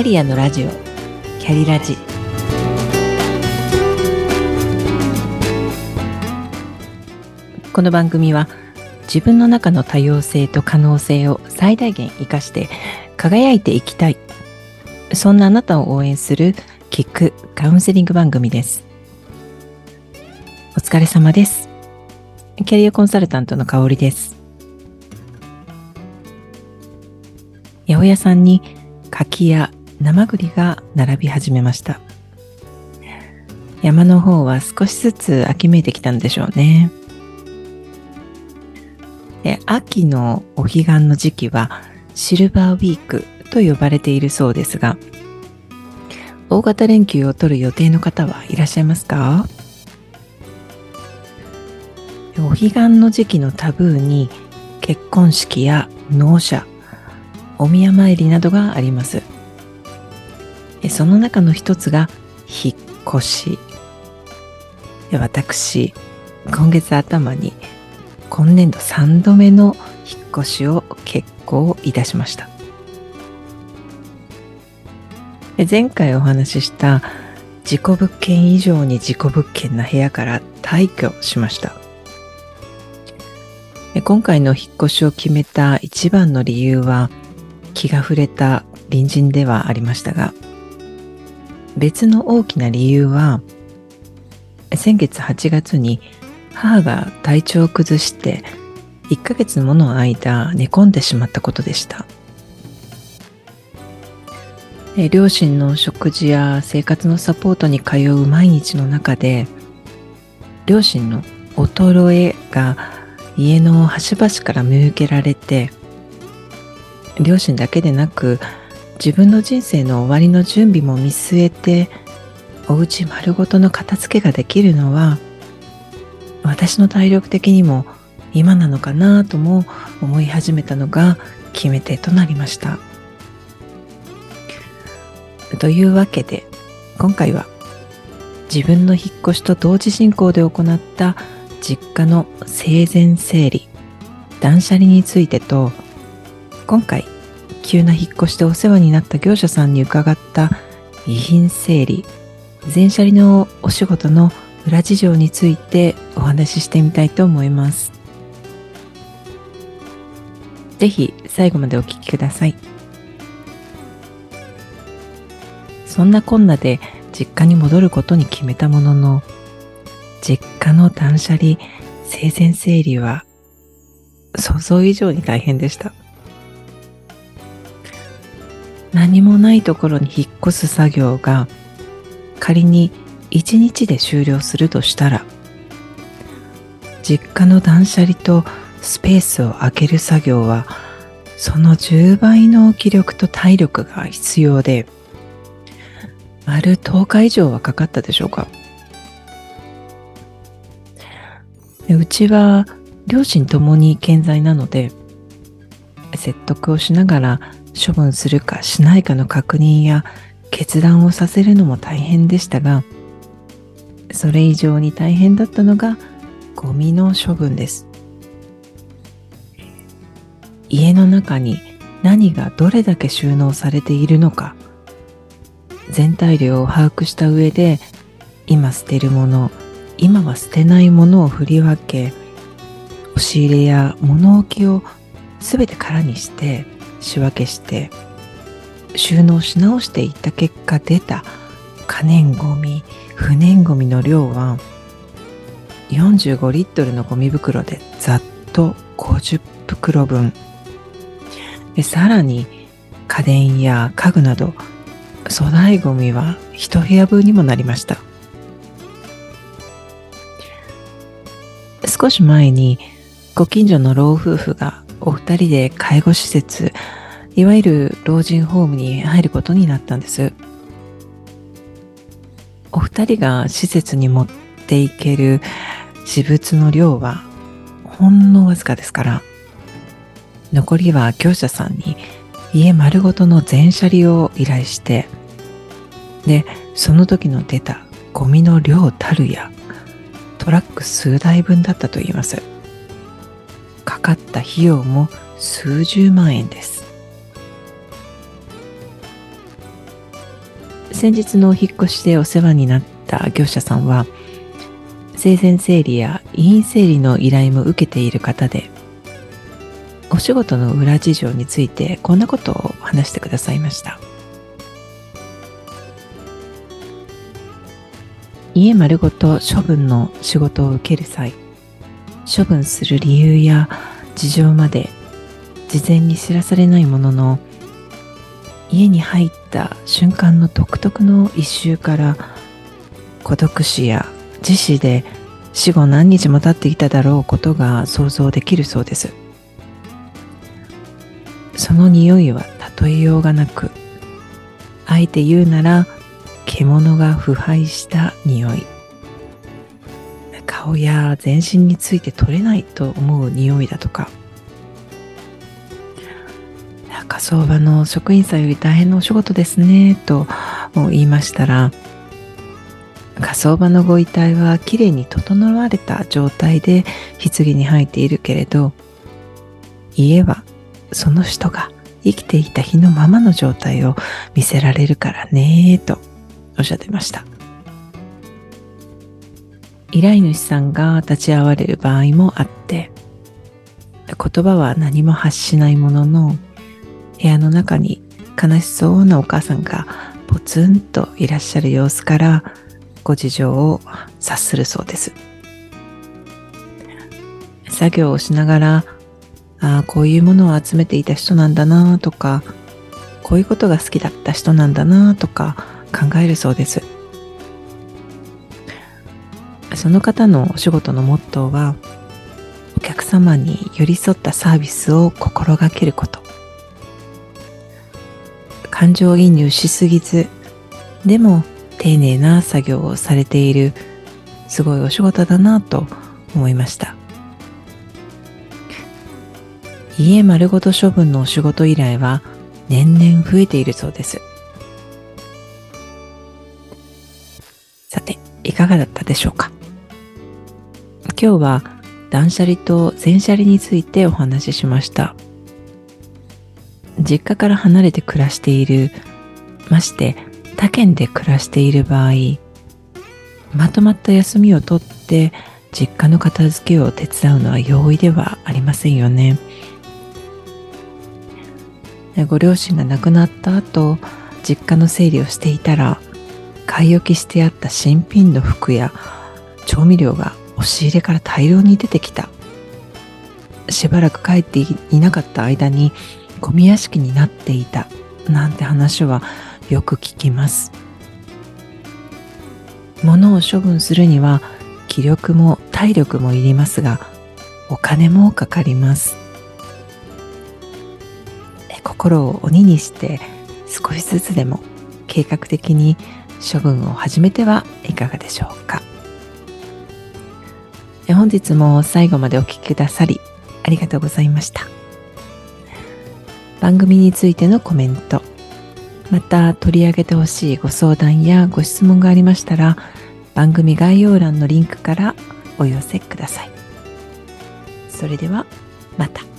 キャリアのラジオ。キャリラジ。この番組は自分の中の多様性と可能性を最大限生かして輝いていきたい。そんなあなたを応援するキックカウンセリング番組です。お疲れ様です。キャリアコンサルタントの香りです。八百屋さんに柿や生栗が並び始めました。山の方は少しずつ秋めいてきたんでしょうね。秋のお彼岸の時期はシルバーウィークと呼ばれているそうですが大型連休を取る予定の方はいらっしゃいますか？お彼岸の時期のタブーに結婚式や納車お宮参りなどがあります。その中の一つが引っ越し。私今月頭に今年度3度目の引っ越しを決行いたしました。前回お話しした自己物件以上に自己物件な部屋から退去しました。今回の引っ越しを決めた一番の理由は気が触れた隣人ではありましたが別の大きな理由は先月8月に母が体調を崩して1ヶ月もの間寝込んでしまったことでした。両親の食事や生活のサポートに通う毎日の中で両親の衰えが家の端々から見受けられて両親だけでなく自分の人生の終わりの準備も見据えてお家丸ごとの片付けができるのは私の体力的にも今なのかなとも思い始めたのが決め手となりました。というわけで今回は自分の引っ越しと同時進行で行った実家の生前整理断捨離についてと今回急な引っ越しでお世話になった業者さんに伺った遺品整理全車離のお仕事の裏事情についてお話ししてみたいと思います。ぜひ最後までお聞きください。そんなこんなで実家に戻ることに決めたものの、実家の断捨離、生前整理は想像以上に大変でした。何もないところに引っ越す作業が仮に1日で終了するとしたら実家の断捨離とスペースを空ける作業はその10倍の気力と体力が必要で丸10日以上はかかったでしょうか。うちは両親ともに健在なので説得をしながら処分するかしないかの確認や決断をさせるのも大変でしたがそれ以上に大変だったのがゴミの処分です。家の中に何がどれだけ収納されているのか全体量を把握した上で今捨てるもの今は捨てないものを振り分け押し入れや物置を全て空にして仕分けして収納し直していった結果出た可燃ごみ不燃ごみの量は45リットルのゴミ袋でざっと50袋分。でさらに家電や家具など粗大ごみは一部屋分にもなりました。少し前にご近所の老夫婦がお二人で介護施設いわゆる老人ホームに入ることになったんです。お二人が施設に持っていける私物の量はほんのわずかですから残りは業者さんに家丸ごとの全車離を依頼してでその時の出たゴミの量たるやトラック数台分だったといいます。かった費用も数十万円です。先日のお引越しでお世話になった業者さんは生前整理や遺品整理の依頼も受けている方でお仕事の裏事情についてこんなことを話してくださいました。家丸ごと処分の仕事を受ける際処分する理由や事情まで事前に知らされないものの家に入った瞬間の独特の一周から孤独死や自死で死後何日も経っていただろうことが想像できるそうです。その匂いは例えようがなくあえて言うなら獣が腐敗した匂い。顔や全身について取れないと思う匂いだとか。火葬場の職員さんより大変なお仕事ですねと言いましたら火葬場のご遺体はきれいに整われた状態で棺に入っているけれど家はその人が生きていた日のままの状態を見せられるからねとおっしゃってました。依頼主さんが立ち会われる場合もあって言葉は何も発しないものの部屋の中に悲しそうなお母さんがポツンといらっしゃる様子からご事情を察するそうです。作業をしながら、ああ、こういうものを集めていた人なんだなとか、こういうことが好きだった人なんだなとか考えるそうです。その方のお仕事のモットーは、お客様に寄り添ったサービスを心がけること。感情移入しすぎず、でも丁寧な作業をされているすごいお仕事だなと思いました。家丸ごと処分のお仕事依頼は年々増えているそうです。さていかがだったでしょうか？今日は断捨離と全捨離についてお話ししました。実家から離れて暮らしているまして他県で暮らしている場合まとまった休みを取って実家の片付けを手伝うのは容易ではありませんよね。ご両親が亡くなった後実家の整理をしていたら買い置きしてあった新品の服や調味料が押し入れから大量に出てきた。しばらく帰っていなかった間にゴミ屋敷になっていた。なんて話はよく聞きます。物を処分するには気力も体力もいりますがお金もかかります。心を鬼にして少しずつでも計画的に処分を始めてはいかがでしょうか。本日も最後までお聴きくださりありがとうございました番組についてのコメントまた取り上げてほしいご相談やご質問がありましたら番組概要欄のリンクからお寄せください。それではまた。